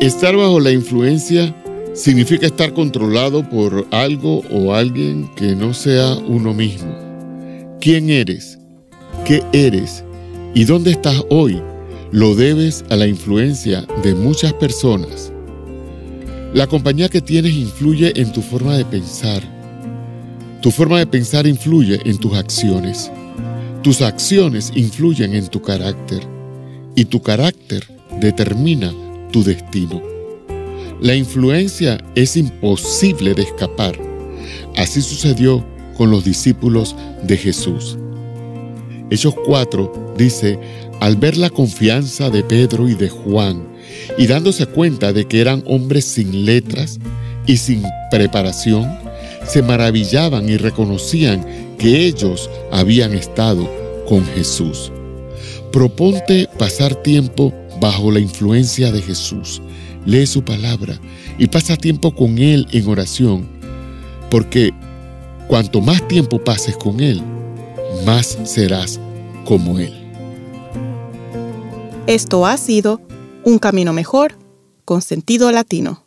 Estar bajo la influencia significa estar controlado por algo o alguien que no sea uno mismo. ¿Quién eres? ¿Qué eres? ¿Y dónde estás hoy? Lo debes a la influencia de muchas personas. La compañía que tienes influye en tu forma de pensar. Tu forma de pensar influye en tus acciones. Tus acciones influyen en tu carácter. Y tu carácter determina tu destino. La influencia es imposible de escapar. Así sucedió con los discípulos de Jesús. Hechos 4 dice, al ver la confianza de Pedro y de Juan, y dándose cuenta de que eran hombres sin letras y sin preparación, se maravillaban y reconocían que ellos habían estado con Jesús. Proponte pasar tiempo bajo la influencia de Jesús. Lee su palabra y pasa tiempo con Él en oración, porque cuanto más tiempo pases con Él, más serás como Él. Esto ha sido Un Camino Mejor con sentido latino.